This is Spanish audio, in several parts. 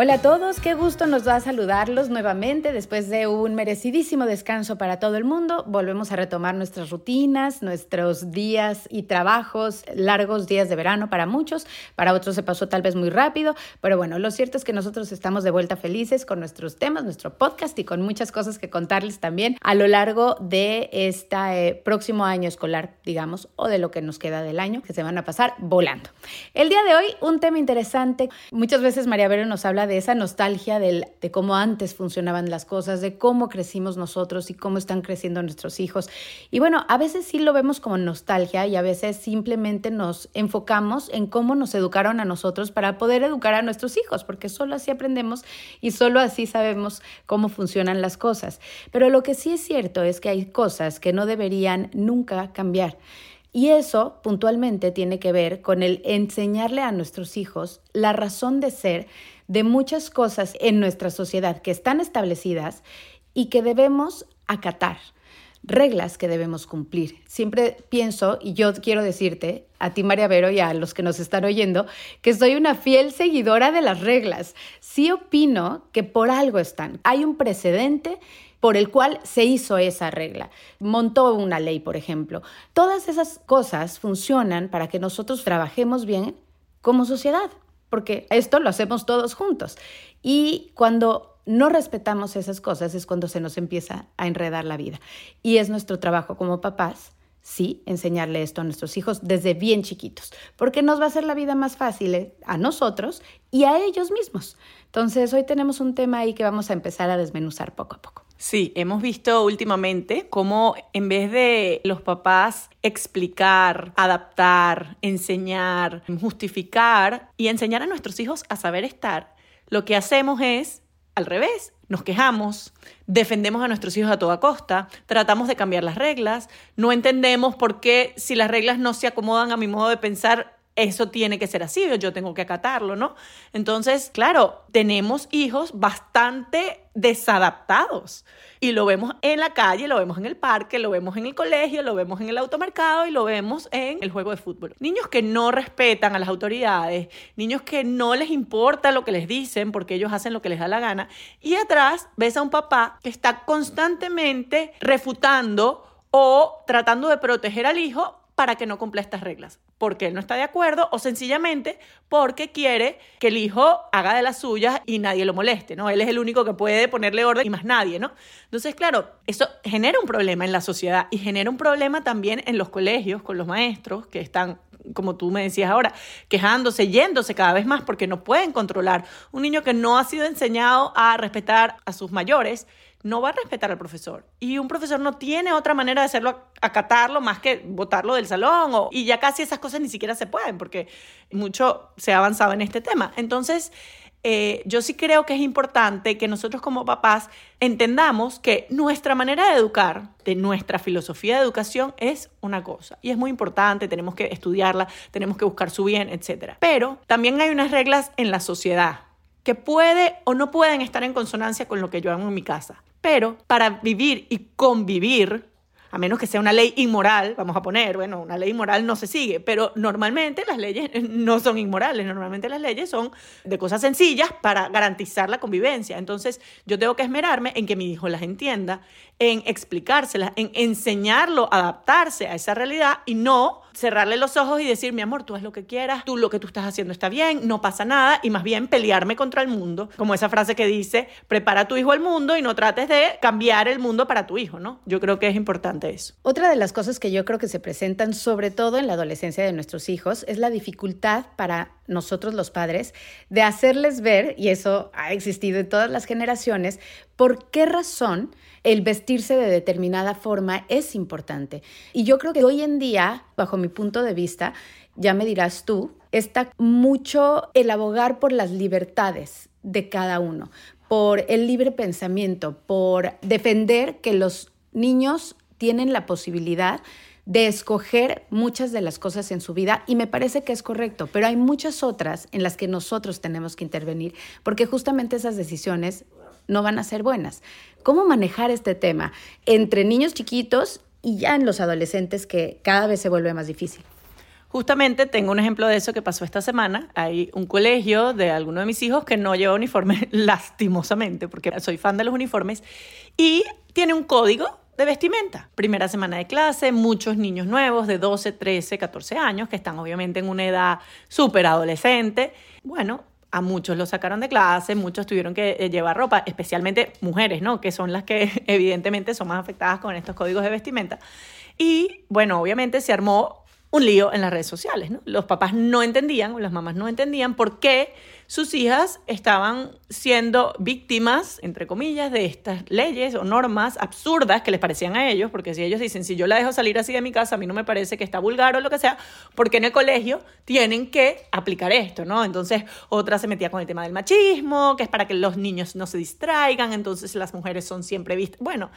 Hola a todos, qué gusto nos da saludarlos nuevamente después de un merecidísimo descanso para todo el mundo. Volvemos a retomar nuestras rutinas, nuestros días y trabajos, largos días de verano para muchos, para otros se pasó tal vez muy rápido, pero bueno, lo cierto es que nosotros estamos de vuelta felices con nuestros temas, nuestro podcast y con muchas cosas que contarles también a lo largo de este próximo año escolar, digamos, o de lo que nos queda del año, que se van a pasar volando. El día de hoy, un tema interesante. Muchas veces María Vero nos habla de esa nostalgia de cómo antes funcionaban las cosas, de cómo crecimos nosotros y cómo están creciendo nuestros hijos. Y bueno, a veces sí lo vemos como nostalgia y a veces simplemente nos enfocamos en cómo nos educaron a nosotros para poder educar a nuestros hijos, porque solo así aprendemos y solo así sabemos cómo funcionan las cosas. Pero lo que sí es cierto es que hay cosas que no deberían nunca cambiar. Y eso puntualmente tiene que ver con el enseñarle a nuestros hijos la razón de ser de muchas cosas en nuestra sociedad que están establecidas y que debemos acatar, reglas que debemos cumplir. Siempre pienso, y yo quiero decirte, a ti María Vero y a los que nos están oyendo, que soy una fiel seguidora de las reglas. Sí opino que por algo están. Hay un precedente por el cual se hizo esa regla. Montó una ley, por ejemplo. Todas esas cosas funcionan para que nosotros trabajemos bien como sociedad, porque esto lo hacemos todos juntos. Y cuando no respetamos esas cosas es cuando se nos empieza a enredar la vida. Y es nuestro trabajo como papás sí, enseñarle esto a nuestros hijos desde bien chiquitos, porque nos va a hacer la vida más fácil eh, a nosotros y a ellos mismos. Entonces, hoy tenemos un tema ahí que vamos a empezar a desmenuzar poco a poco. Sí, hemos visto últimamente cómo en vez de los papás explicar, adaptar, enseñar, justificar y enseñar a nuestros hijos a saber estar, lo que hacemos es al revés, nos quejamos, defendemos a nuestros hijos a toda costa, tratamos de cambiar las reglas, no entendemos por qué si las reglas no se acomodan a mi modo de pensar, eso tiene que ser así, yo tengo que acatarlo, ¿no? Entonces, claro, tenemos hijos bastante desadaptados y lo vemos en la calle, lo vemos en el parque, lo vemos en el colegio, lo vemos en el automercado y lo vemos en el juego de fútbol. Niños que no respetan a las autoridades, niños que no les importa lo que les dicen porque ellos hacen lo que les da la gana y atrás ves a un papá que está constantemente refutando o tratando de proteger al hijo para que no cumpla estas reglas, porque él no está de acuerdo o sencillamente porque quiere que el hijo haga de las suyas y nadie lo moleste, ¿no? Él es el único que puede ponerle orden y más nadie, ¿no? Entonces, claro, eso genera un problema en la sociedad y genera un problema también en los colegios con los maestros que están como tú me decías ahora, quejándose, yéndose cada vez más porque no pueden controlar. Un niño que no ha sido enseñado a respetar a sus mayores no va a respetar al profesor. Y un profesor no tiene otra manera de hacerlo, acatarlo, más que botarlo del salón. O, y ya casi esas cosas ni siquiera se pueden, porque mucho se ha avanzado en este tema. Entonces, eh, yo sí creo que es importante que nosotros como papás entendamos que nuestra manera de educar, de nuestra filosofía de educación, es una cosa. Y es muy importante, tenemos que estudiarla, tenemos que buscar su bien, etc. Pero también hay unas reglas en la sociedad que puede o no pueden estar en consonancia con lo que yo hago en mi casa. Pero para vivir y convivir a menos que sea una ley inmoral, vamos a poner, bueno, una ley inmoral no se sigue, pero normalmente las leyes no son inmorales, normalmente las leyes son de cosas sencillas para garantizar la convivencia. Entonces, yo tengo que esmerarme en que mi hijo las entienda, en explicárselas, en enseñarlo a adaptarse a esa realidad y no cerrarle los ojos y decir, mi amor, tú haz lo que quieras, tú lo que tú estás haciendo está bien, no pasa nada, y más bien pelearme contra el mundo, como esa frase que dice, prepara a tu hijo al mundo y no trates de cambiar el mundo para tu hijo, ¿no? Yo creo que es importante eso. Otra de las cosas que yo creo que se presentan, sobre todo en la adolescencia de nuestros hijos, es la dificultad para nosotros los padres de hacerles ver, y eso ha existido en todas las generaciones, por qué razón el vestirse de determinada forma es importante. Y yo creo que hoy en día, bajo mi punto de vista, ya me dirás tú, está mucho el abogar por las libertades de cada uno, por el libre pensamiento, por defender que los niños tienen la posibilidad de escoger muchas de las cosas en su vida y me parece que es correcto, pero hay muchas otras en las que nosotros tenemos que intervenir porque justamente esas decisiones no van a ser buenas. ¿Cómo manejar este tema entre niños chiquitos y ya en los adolescentes que cada vez se vuelve más difícil. Justamente tengo un ejemplo de eso que pasó esta semana. Hay un colegio de alguno de mis hijos que no lleva uniforme lastimosamente, porque soy fan de los uniformes, y tiene un código de vestimenta. Primera semana de clase, muchos niños nuevos de 12, 13, 14 años que están obviamente en una edad súper adolescente. Bueno, a muchos los sacaron de clase, muchos tuvieron que eh, llevar ropa, especialmente mujeres, ¿no? Que son las que evidentemente son más afectadas con estos códigos de vestimenta. Y bueno, obviamente se armó un lío en las redes sociales, ¿no? Los papás no entendían, las mamás no entendían por qué sus hijas estaban siendo víctimas, entre comillas, de estas leyes o normas absurdas que les parecían a ellos, porque si ellos dicen, si yo la dejo salir así de mi casa, a mí no me parece que está vulgar o lo que sea, porque en el colegio tienen que aplicar esto, ¿no? Entonces, otra se metía con el tema del machismo, que es para que los niños no se distraigan, entonces las mujeres son siempre vistas, bueno,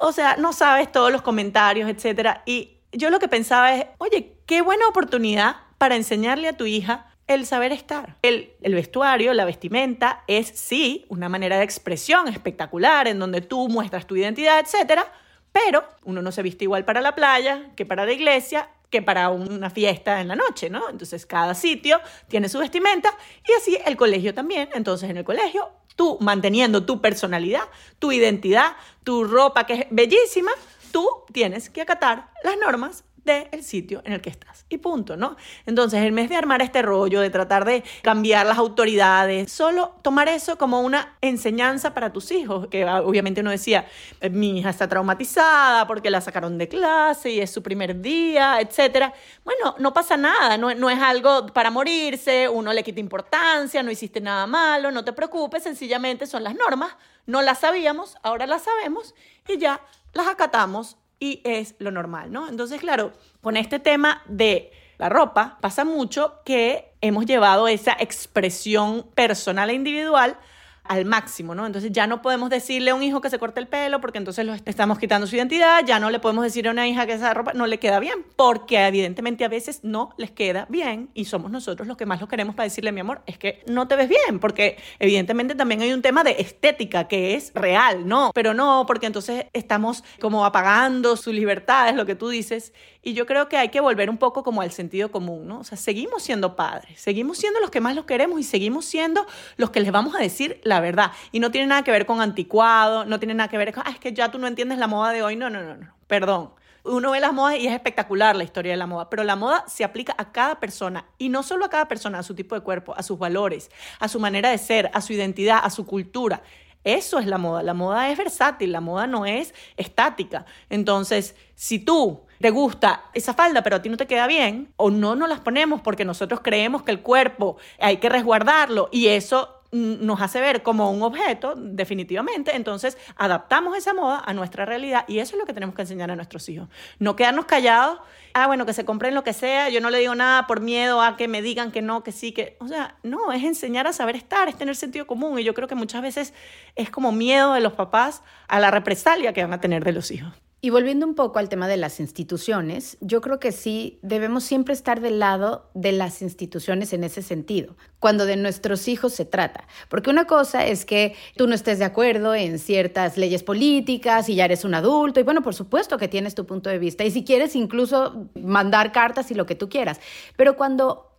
o sea, no sabes todos los comentarios, etcétera, y yo lo que pensaba es, oye, qué buena oportunidad para enseñarle a tu hija el saber estar. El, vestuario, la vestimenta, es sí una manera de expresión espectacular en donde tú muestras tu identidad, etcétera, pero uno no se viste igual para la playa que para la iglesia que para una fiesta en la noche, ¿no? Entonces cada sitio tiene su vestimenta y así el colegio también. Entonces en el colegio, tú manteniendo tu personalidad, tu identidad, tu ropa que es bellísima, tú tienes que acatar las normas del sitio en el que estás. Y punto, ¿no? Entonces, en vez de armar este rollo, de tratar de cambiar las autoridades, solo tomar eso como una enseñanza para tus hijos, que obviamente uno decía, eh, mi hija está traumatizada porque la sacaron de clase y es su primer día, etc. Bueno, no pasa nada, no, no es algo para morirse, uno le quita importancia, no hiciste nada malo, no te preocupes, sencillamente son las normas, no las sabíamos, ahora las sabemos y ya las acatamos y es lo normal, ¿no? Entonces, claro, con este tema de la ropa pasa mucho que hemos llevado esa expresión personal e individual al máximo, ¿no? Entonces ya no podemos decirle a un hijo que se corte el pelo porque entonces lo estamos quitando su identidad, ya no le podemos decir a una hija que esa ropa no le queda bien, porque evidentemente a veces no les queda bien y somos nosotros los que más lo queremos para decirle, mi amor, es que no te ves bien, porque evidentemente también hay un tema de estética que es real, ¿no? Pero no, porque entonces estamos como apagando su libertad, es lo que tú dices, y yo creo que hay que volver un poco como al sentido común, ¿no? O sea, seguimos siendo padres, seguimos siendo los que más los queremos y seguimos siendo los que les vamos a decir la verdad. Y no tiene nada que ver con anticuado, no tiene nada que ver con, ah, es que ya tú no entiendes la moda de hoy. No, no, no, no. Perdón. Uno ve las modas y es espectacular la historia de la moda, pero la moda se aplica a cada persona y no solo a cada persona, a su tipo de cuerpo, a sus valores, a su manera de ser, a su identidad, a su cultura. Eso es la moda. La moda es versátil, la moda no es estática. Entonces, si tú te gusta esa falda, pero a ti no te queda bien, o no nos las ponemos porque nosotros creemos que el cuerpo hay que resguardarlo y eso nos hace ver como un objeto, definitivamente, entonces adaptamos esa moda a nuestra realidad y eso es lo que tenemos que enseñar a nuestros hijos. No quedarnos callados, ah, bueno, que se compren lo que sea, yo no le digo nada por miedo a que me digan que no, que sí, que, o sea, no, es enseñar a saber estar, es tener sentido común y yo creo que muchas veces es como miedo de los papás a la represalia que van a tener de los hijos. Y volviendo un poco al tema de las instituciones, yo creo que sí debemos siempre estar del lado de las instituciones en ese sentido, cuando de nuestros hijos se trata. Porque una cosa es que tú no estés de acuerdo en ciertas leyes políticas y ya eres un adulto, y bueno, por supuesto que tienes tu punto de vista, y si quieres incluso mandar cartas y lo que tú quieras, pero cuando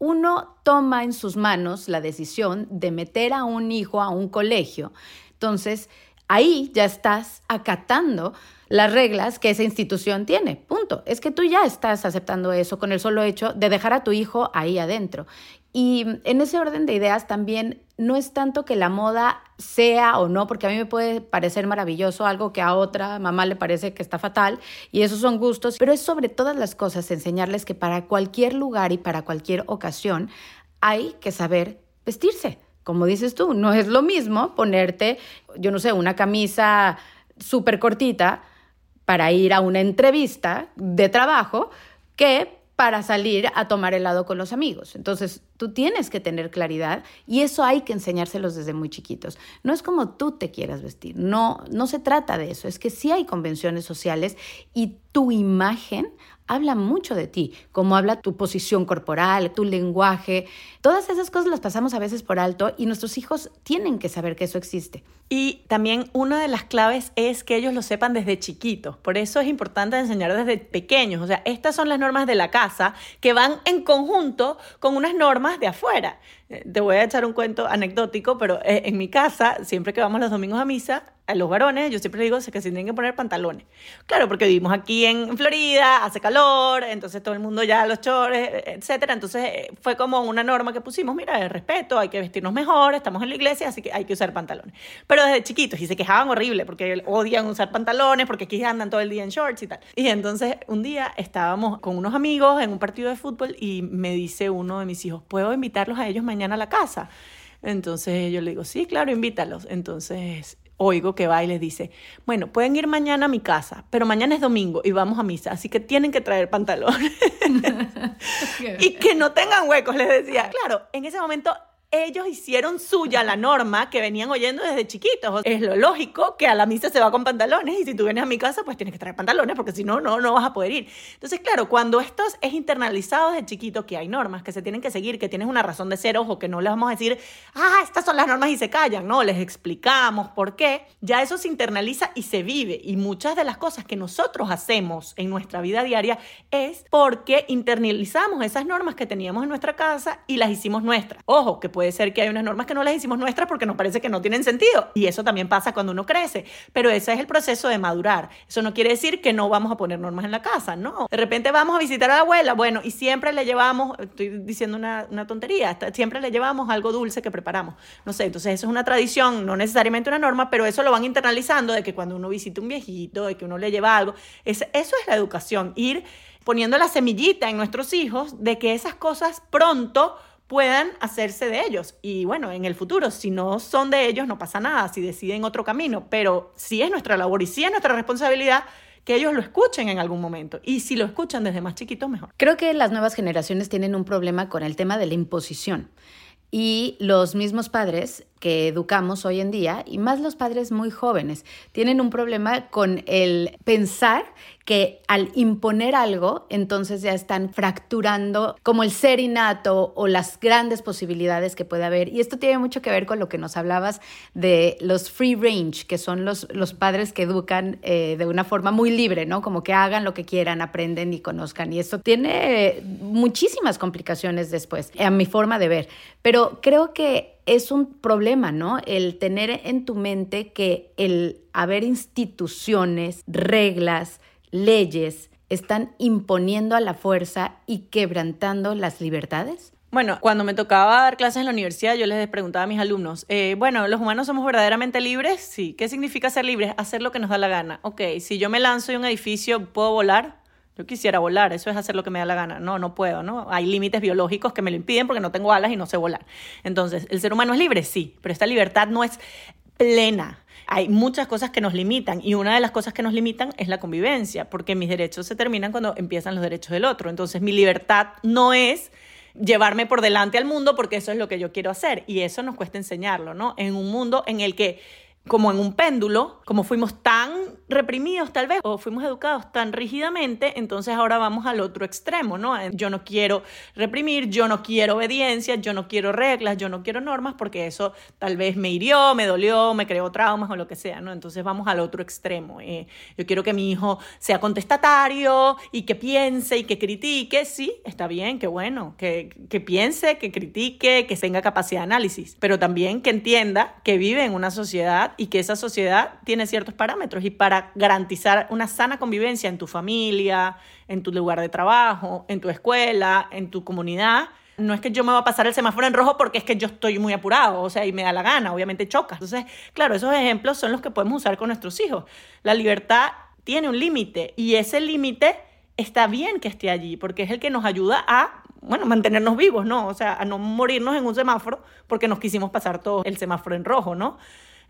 uno toma en sus manos la decisión de meter a un hijo a un colegio, entonces ahí ya estás acatando las reglas que esa institución tiene. Punto. Es que tú ya estás aceptando eso con el solo hecho de dejar a tu hijo ahí adentro. Y en ese orden de ideas también no es tanto que la moda sea o no, porque a mí me puede parecer maravilloso algo que a otra mamá le parece que está fatal y esos son gustos, pero es sobre todas las cosas enseñarles que para cualquier lugar y para cualquier ocasión hay que saber vestirse. Como dices tú, no es lo mismo ponerte, yo no sé, una camisa súper cortita para ir a una entrevista de trabajo que para salir a tomar helado con los amigos. Entonces, Tú tienes que tener claridad y eso hay que enseñárselos desde muy chiquitos. No es como tú te quieras vestir, no, no se trata de eso, es que sí hay convenciones sociales y tu imagen habla mucho de ti, como habla tu posición corporal, tu lenguaje. Todas esas cosas las pasamos a veces por alto y nuestros hijos tienen que saber que eso existe. Y también una de las claves es que ellos lo sepan desde chiquitos. Por eso es importante enseñar desde pequeños. O sea, estas son las normas de la casa que van en conjunto con unas normas de afuera. Eh, te voy a echar un cuento anecdótico, pero eh, en mi casa, siempre que vamos los domingos a misa, a los varones, yo siempre digo que se tienen que poner pantalones. Claro, porque vivimos aquí en Florida, hace calor, entonces todo el mundo ya los chores, etcétera. Entonces eh, fue como una norma que pusimos, mira, el respeto, hay que vestirnos mejor, estamos en la iglesia, así que hay que usar pantalones. Pero desde chiquitos, y se quejaban horrible porque odian usar pantalones, porque aquí andan todo el día en shorts y tal. Y entonces un día estábamos con unos amigos en un partido de fútbol y me dice uno de mis hijos, ¿puedo invitarlos a ellos mañana a la casa? Entonces yo le digo, sí, claro, invítalos. Entonces oigo que va y les dice, bueno, pueden ir mañana a mi casa, pero mañana es domingo y vamos a misa, así que tienen que traer pantalones. y que no tengan huecos, les decía. Claro, en ese momento ellos hicieron suya la norma que venían oyendo desde chiquitos. Es lo lógico que a la misa se va con pantalones y si tú vienes a mi casa, pues tienes que traer pantalones porque si no, no, no vas a poder ir. Entonces, claro, cuando esto es internalizado desde chiquito, que hay normas que se tienen que seguir, que tienes una razón de ser, ojo, que no les vamos a decir, ah, estas son las normas y se callan, no, les explicamos por qué, ya eso se internaliza y se vive. Y muchas de las cosas que nosotros hacemos en nuestra vida diaria es porque internalizamos esas normas que teníamos en nuestra casa y las hicimos nuestras. Ojo, que puede ser que hay unas normas que no las hicimos nuestras porque nos parece que no tienen sentido. Y eso también pasa cuando uno crece. Pero ese es el proceso de madurar. Eso no quiere decir que no vamos a poner normas en la casa, no. De repente vamos a visitar a la abuela, bueno, y siempre le llevamos, estoy diciendo una, una tontería, siempre le llevamos algo dulce que preparamos. No sé, entonces eso es una tradición, no necesariamente una norma, pero eso lo van internalizando de que cuando uno visita un viejito, de que uno le lleva algo. Es, eso es la educación, ir poniendo la semillita en nuestros hijos de que esas cosas pronto puedan hacerse de ellos. Y bueno, en el futuro, si no son de ellos, no pasa nada, si deciden otro camino, pero sí es nuestra labor y sí es nuestra responsabilidad que ellos lo escuchen en algún momento. Y si lo escuchan desde más chiquitos, mejor. Creo que las nuevas generaciones tienen un problema con el tema de la imposición. Y los mismos padres que educamos hoy en día, y más los padres muy jóvenes, tienen un problema con el pensar que al imponer algo, entonces ya están fracturando como el ser innato o las grandes posibilidades que puede haber. Y esto tiene mucho que ver con lo que nos hablabas de los free range, que son los, los padres que educan eh, de una forma muy libre, ¿no? Como que hagan lo que quieran, aprenden y conozcan. Y esto tiene muchísimas complicaciones después, a mi forma de ver. Pero creo que es un problema, ¿no? El tener en tu mente que el haber instituciones, reglas, leyes, están imponiendo a la fuerza y quebrantando las libertades? Bueno, cuando me tocaba dar clases en la universidad, yo les preguntaba a mis alumnos, eh, bueno, ¿los humanos somos verdaderamente libres? Sí. ¿Qué significa ser libres? Hacer lo que nos da la gana. Ok, si yo me lanzo de un edificio, ¿puedo volar? Yo quisiera volar, eso es hacer lo que me da la gana. No, no puedo, ¿no? Hay límites biológicos que me lo impiden porque no tengo alas y no sé volar. Entonces, ¿el ser humano es libre? Sí, pero esta libertad no es plena. Hay muchas cosas que nos limitan y una de las cosas que nos limitan es la convivencia, porque mis derechos se terminan cuando empiezan los derechos del otro. Entonces, mi libertad no es llevarme por delante al mundo porque eso es lo que yo quiero hacer y eso nos cuesta enseñarlo, ¿no? En un mundo en el que como en un péndulo, como fuimos tan reprimidos tal vez o fuimos educados tan rígidamente, entonces ahora vamos al otro extremo, ¿no? Yo no quiero reprimir, yo no quiero obediencia, yo no quiero reglas, yo no quiero normas porque eso tal vez me hirió, me dolió, me creó traumas o lo que sea, ¿no? Entonces vamos al otro extremo. Eh, yo quiero que mi hijo sea contestatario y que piense y que critique, sí, está bien, qué bueno, que, que piense, que critique, que tenga capacidad de análisis, pero también que entienda que vive en una sociedad y que esa sociedad tiene ciertos parámetros y para garantizar una sana convivencia en tu familia, en tu lugar de trabajo, en tu escuela, en tu comunidad, no es que yo me voy a pasar el semáforo en rojo porque es que yo estoy muy apurado, o sea, y me da la gana, obviamente choca. Entonces, claro, esos ejemplos son los que podemos usar con nuestros hijos. La libertad tiene un límite y ese límite está bien que esté allí porque es el que nos ayuda a bueno, mantenernos vivos, ¿no? O sea, a no morirnos en un semáforo porque nos quisimos pasar todo el semáforo en rojo, ¿no?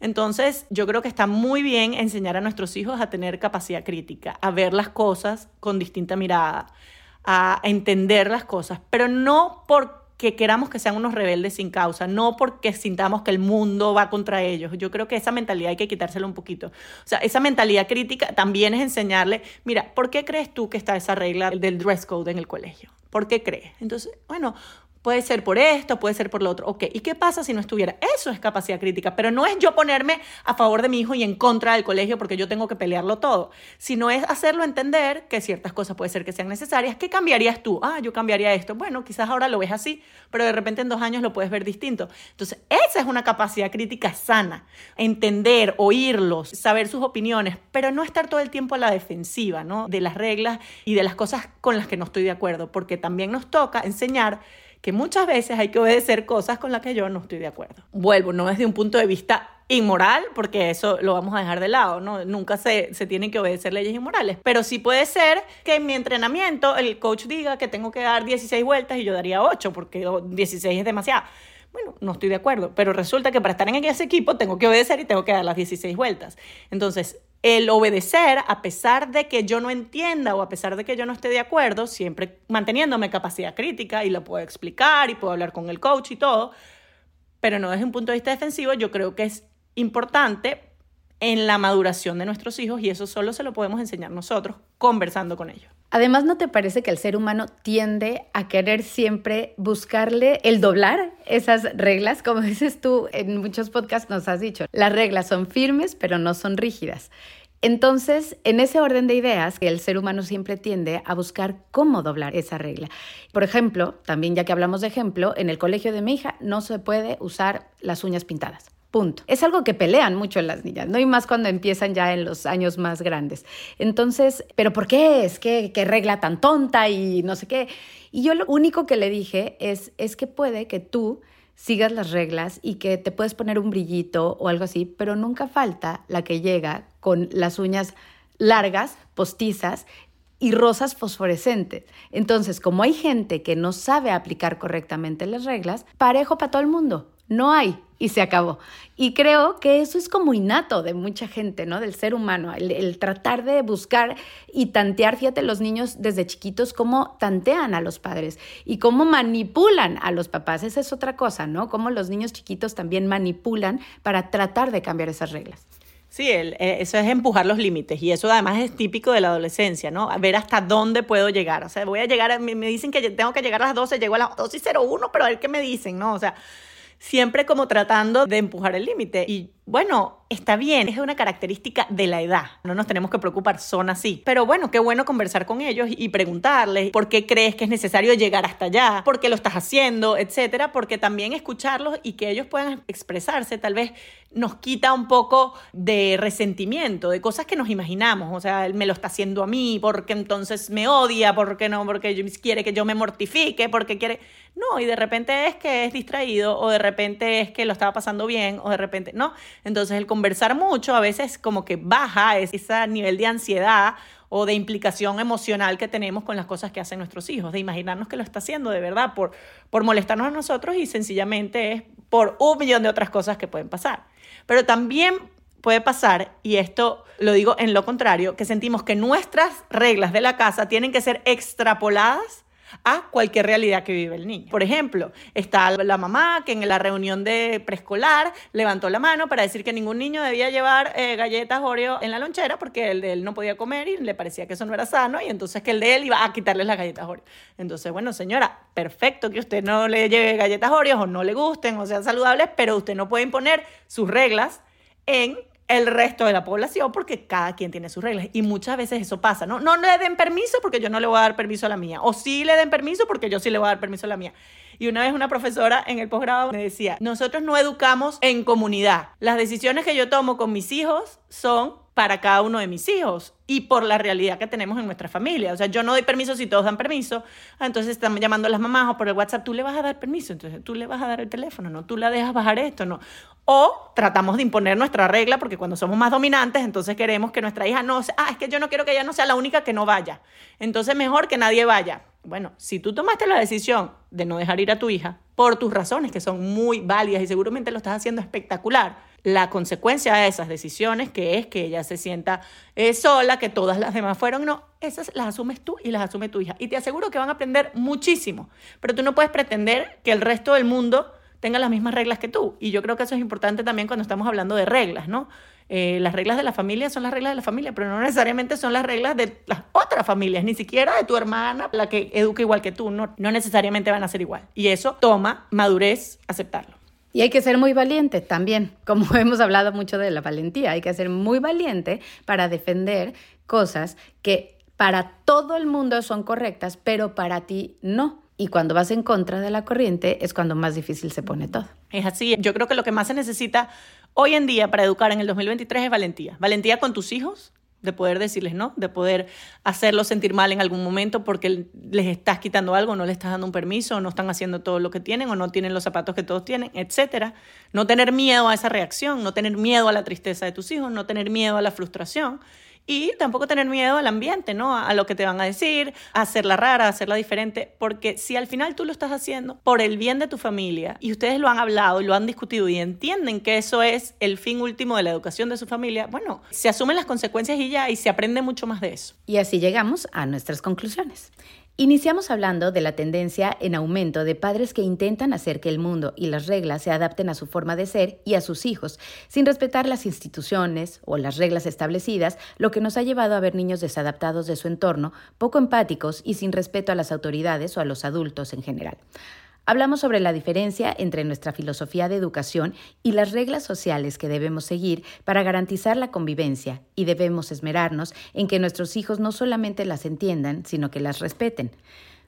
Entonces, yo creo que está muy bien enseñar a nuestros hijos a tener capacidad crítica, a ver las cosas con distinta mirada, a entender las cosas, pero no por porque queramos que sean unos rebeldes sin causa, no porque sintamos que el mundo va contra ellos. Yo creo que esa mentalidad hay que quitársela un poquito. O sea, esa mentalidad crítica también es enseñarle, mira, ¿por qué crees tú que está esa regla del dress code en el colegio? ¿Por qué crees? Entonces, bueno, Puede ser por esto, puede ser por lo otro. Ok, ¿y qué pasa si no estuviera? Eso es capacidad crítica, pero no es yo ponerme a favor de mi hijo y en contra del colegio porque yo tengo que pelearlo todo, sino es hacerlo entender que ciertas cosas puede ser que sean necesarias. ¿Qué cambiarías tú? Ah, yo cambiaría esto. Bueno, quizás ahora lo ves así, pero de repente en dos años lo puedes ver distinto. Entonces, esa es una capacidad crítica sana. Entender, oírlos, saber sus opiniones, pero no estar todo el tiempo a la defensiva, ¿no? De las reglas y de las cosas con las que no estoy de acuerdo, porque también nos toca enseñar que muchas veces hay que obedecer cosas con las que yo no estoy de acuerdo. Vuelvo, no desde un punto de vista inmoral, porque eso lo vamos a dejar de lado, ¿no? Nunca se, se tienen que obedecer leyes inmorales, pero sí puede ser que en mi entrenamiento el coach diga que tengo que dar 16 vueltas y yo daría 8, porque 16 es demasiado. Bueno, no estoy de acuerdo, pero resulta que para estar en ese equipo tengo que obedecer y tengo que dar las 16 vueltas. Entonces, el obedecer, a pesar de que yo no entienda o a pesar de que yo no esté de acuerdo, siempre manteniéndome capacidad crítica y lo puedo explicar y puedo hablar con el coach y todo, pero no desde un punto de vista defensivo, yo creo que es importante en la maduración de nuestros hijos y eso solo se lo podemos enseñar nosotros conversando con ellos. Además, ¿no te parece que el ser humano tiende a querer siempre buscarle el doblar esas reglas? Como dices tú, en muchos podcasts nos has dicho, las reglas son firmes, pero no son rígidas. Entonces, en ese orden de ideas, el ser humano siempre tiende a buscar cómo doblar esa regla. Por ejemplo, también ya que hablamos de ejemplo, en el colegio de mi hija no se puede usar las uñas pintadas. Punto. Es algo que pelean mucho las niñas, ¿no? Y más cuando empiezan ya en los años más grandes. Entonces, ¿pero por qué es? ¿Qué, qué regla tan tonta y no sé qué? Y yo lo único que le dije es, es que puede que tú sigas las reglas y que te puedes poner un brillito o algo así, pero nunca falta la que llega con las uñas largas, postizas y rosas fosforescentes. Entonces, como hay gente que no sabe aplicar correctamente las reglas, parejo para todo el mundo. No hay y se acabó. Y creo que eso es como innato de mucha gente, ¿no? Del ser humano, el, tratar de buscar y tantear, fíjate, los niños desde chiquitos cómo tantean a los padres y cómo manipulan a los papás. Esa es otra cosa, ¿no? Cómo los niños chiquitos también manipulan para tratar de cambiar esas reglas. Sí, eh, eso es empujar los límites y eso además es típico de la adolescencia, ¿no? A ver hasta dónde puedo llegar. O sea, voy a llegar, me, dicen que tengo que llegar a las 12, llego a las 12 y 01, pero a ver qué me dicen, ¿no? O sea, siempre como tratando de empujar el límite. Y bueno, está bien, es una característica de la edad, no nos tenemos que preocupar, son así. Pero bueno, qué bueno conversar con ellos y preguntarles por qué crees que es necesario llegar hasta allá, por qué lo estás haciendo, etcétera, porque también escucharlos y que ellos puedan expresarse tal vez nos quita un poco de resentimiento, de cosas que nos imaginamos, o sea, él me lo está haciendo a mí, porque entonces me odia, porque no, porque quiere que yo me mortifique, porque quiere... No, y de repente es que es distraído, o de repente es que lo estaba pasando bien, o de repente, no. Entonces el conversar mucho a veces como que baja ese nivel de ansiedad o de implicación emocional que tenemos con las cosas que hacen nuestros hijos, de imaginarnos que lo está haciendo de verdad por, por molestarnos a nosotros y sencillamente es por un millón de otras cosas que pueden pasar. Pero también puede pasar, y esto lo digo en lo contrario, que sentimos que nuestras reglas de la casa tienen que ser extrapoladas a cualquier realidad que vive el niño. Por ejemplo, está la mamá que en la reunión de preescolar levantó la mano para decir que ningún niño debía llevar eh, galletas Oreo en la lonchera porque el de él no podía comer y le parecía que eso no era sano y entonces que el de él iba a quitarle las galletas Oreo. Entonces, bueno, señora, perfecto que usted no le lleve galletas Oreo o no le gusten o sean saludables, pero usted no puede imponer sus reglas en el resto de la población porque cada quien tiene sus reglas y muchas veces eso pasa, ¿no? No le den permiso porque yo no le voy a dar permiso a la mía o sí le den permiso porque yo sí le voy a dar permiso a la mía. Y una vez una profesora en el posgrado me decía, nosotros no educamos en comunidad. Las decisiones que yo tomo con mis hijos son para cada uno de mis hijos y por la realidad que tenemos en nuestra familia. O sea, yo no doy permiso si todos dan permiso. Ah, entonces están llamando a las mamás o por el WhatsApp, tú le vas a dar permiso, entonces tú le vas a dar el teléfono, no, tú la dejas bajar esto, no. O tratamos de imponer nuestra regla porque cuando somos más dominantes, entonces queremos que nuestra hija no, ah, es que yo no quiero que ella no sea la única que no vaya. Entonces mejor que nadie vaya. Bueno, si tú tomaste la decisión de no dejar ir a tu hija por tus razones que son muy válidas y seguramente lo estás haciendo espectacular, la consecuencia de esas decisiones, que es que ella se sienta eh, sola, que todas las demás fueron, no, esas las asumes tú y las asume tu hija. Y te aseguro que van a aprender muchísimo, pero tú no puedes pretender que el resto del mundo tenga las mismas reglas que tú. Y yo creo que eso es importante también cuando estamos hablando de reglas, ¿no? Eh, las reglas de la familia son las reglas de la familia, pero no necesariamente son las reglas de las otras familias, ni siquiera de tu hermana, la que educa igual que tú, no, no necesariamente van a ser igual. Y eso toma madurez aceptarlo. Y hay que ser muy valiente también, como hemos hablado mucho de la valentía, hay que ser muy valiente para defender cosas que para todo el mundo son correctas, pero para ti no. Y cuando vas en contra de la corriente es cuando más difícil se pone todo. Es así. Yo creo que lo que más se necesita hoy en día para educar en el 2023 es valentía. Valentía con tus hijos, de poder decirles no, de poder hacerlos sentir mal en algún momento porque les estás quitando algo, no les estás dando un permiso, o no están haciendo todo lo que tienen, o no tienen los zapatos que todos tienen, etcétera. No tener miedo a esa reacción, no tener miedo a la tristeza de tus hijos, no tener miedo a la frustración, y tampoco tener miedo al ambiente, ¿no? A, lo que te van a decir, a hacerla rara, hacerla diferente, porque si al final tú lo estás haciendo por el bien de tu familia y ustedes lo han hablado y lo han discutido y entienden que eso es el fin último de la educación de su familia, bueno, se asumen las consecuencias y ya, y se aprende mucho más de eso. Y así llegamos a nuestras conclusiones. Iniciamos hablando de la tendencia en aumento de padres que intentan hacer que el mundo y las reglas se adapten a su forma de ser y a sus hijos, sin respetar las instituciones o las reglas establecidas, lo que nos ha llevado a ver niños desadaptados de su entorno, poco empáticos y sin respeto a las autoridades o a los adultos en general. Hablamos sobre la diferencia entre nuestra filosofía de educación y las reglas sociales que debemos seguir para garantizar la convivencia y debemos esmerarnos en que nuestros hijos no solamente las entiendan, sino que las respeten.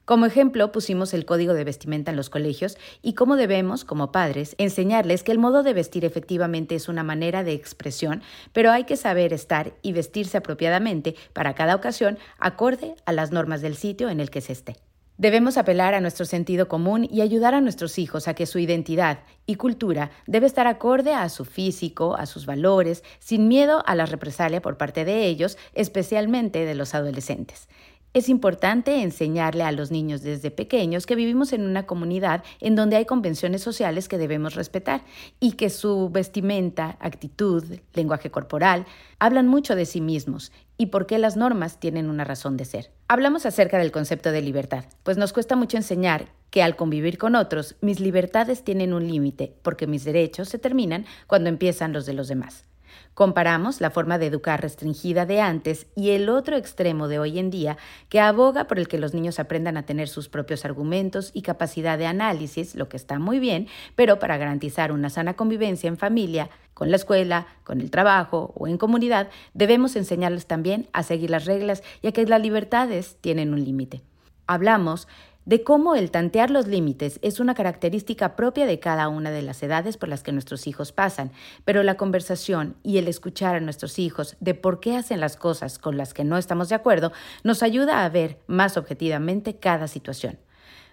Como ejemplo, pusimos el código de vestimenta en los colegios y cómo debemos, como padres, enseñarles que el modo de vestir efectivamente es una manera de expresión, pero hay que saber estar y vestirse apropiadamente para cada ocasión acorde a las normas del sitio en el que se esté. Debemos apelar a nuestro sentido común y ayudar a nuestros hijos a que su identidad y cultura debe estar acorde a su físico, a sus valores, sin miedo a la represalia por parte de ellos, especialmente de los adolescentes. Es importante enseñarle a los niños desde pequeños que vivimos en una comunidad en donde hay convenciones sociales que debemos respetar y que su vestimenta, actitud, lenguaje corporal hablan mucho de sí mismos y por qué las normas tienen una razón de ser. Hablamos acerca del concepto de libertad, pues nos cuesta mucho enseñar que al convivir con otros, mis libertades tienen un límite, porque mis derechos se terminan cuando empiezan los de los demás. Comparamos la forma de educar restringida de antes y el otro extremo de hoy en día que aboga por el que los niños aprendan a tener sus propios argumentos y capacidad de análisis, lo que está muy bien, pero para garantizar una sana convivencia en familia, con la escuela, con el trabajo o en comunidad, debemos enseñarles también a seguir las reglas y a que las libertades tienen un límite. Hablamos de cómo el tantear los límites es una característica propia de cada una de las edades por las que nuestros hijos pasan, pero la conversación y el escuchar a nuestros hijos de por qué hacen las cosas con las que no estamos de acuerdo nos ayuda a ver más objetivamente cada situación.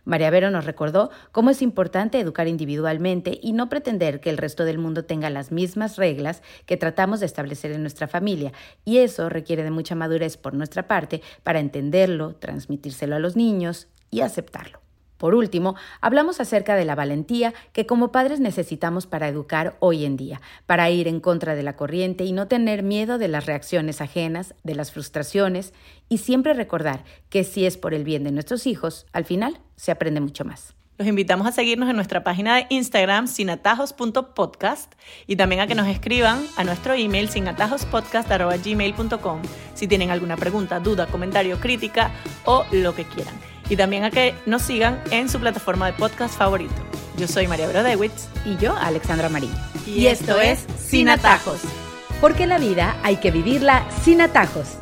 María Vero nos recordó cómo es importante educar individualmente y no pretender que el resto del mundo tenga las mismas reglas que tratamos de establecer en nuestra familia, y eso requiere de mucha madurez por nuestra parte para entenderlo, transmitírselo a los niños y aceptarlo. Por último, hablamos acerca de la valentía que como padres necesitamos para educar hoy en día, para ir en contra de la corriente y no tener miedo de las reacciones ajenas, de las frustraciones y siempre recordar que si es por el bien de nuestros hijos, al final se aprende mucho más. Los invitamos a seguirnos en nuestra página de Instagram sinatajos.podcast y también a que nos escriban a nuestro email sinatajospodcast.gmail.com si tienen alguna pregunta, duda, comentario, crítica o lo que quieran y también a que nos sigan en su plataforma de podcast favorito. Yo soy María Brodewitz. Y yo, Alexandra Marín. Y, esto es Sin Atajos. Porque la vida hay que vivirla sin atajos.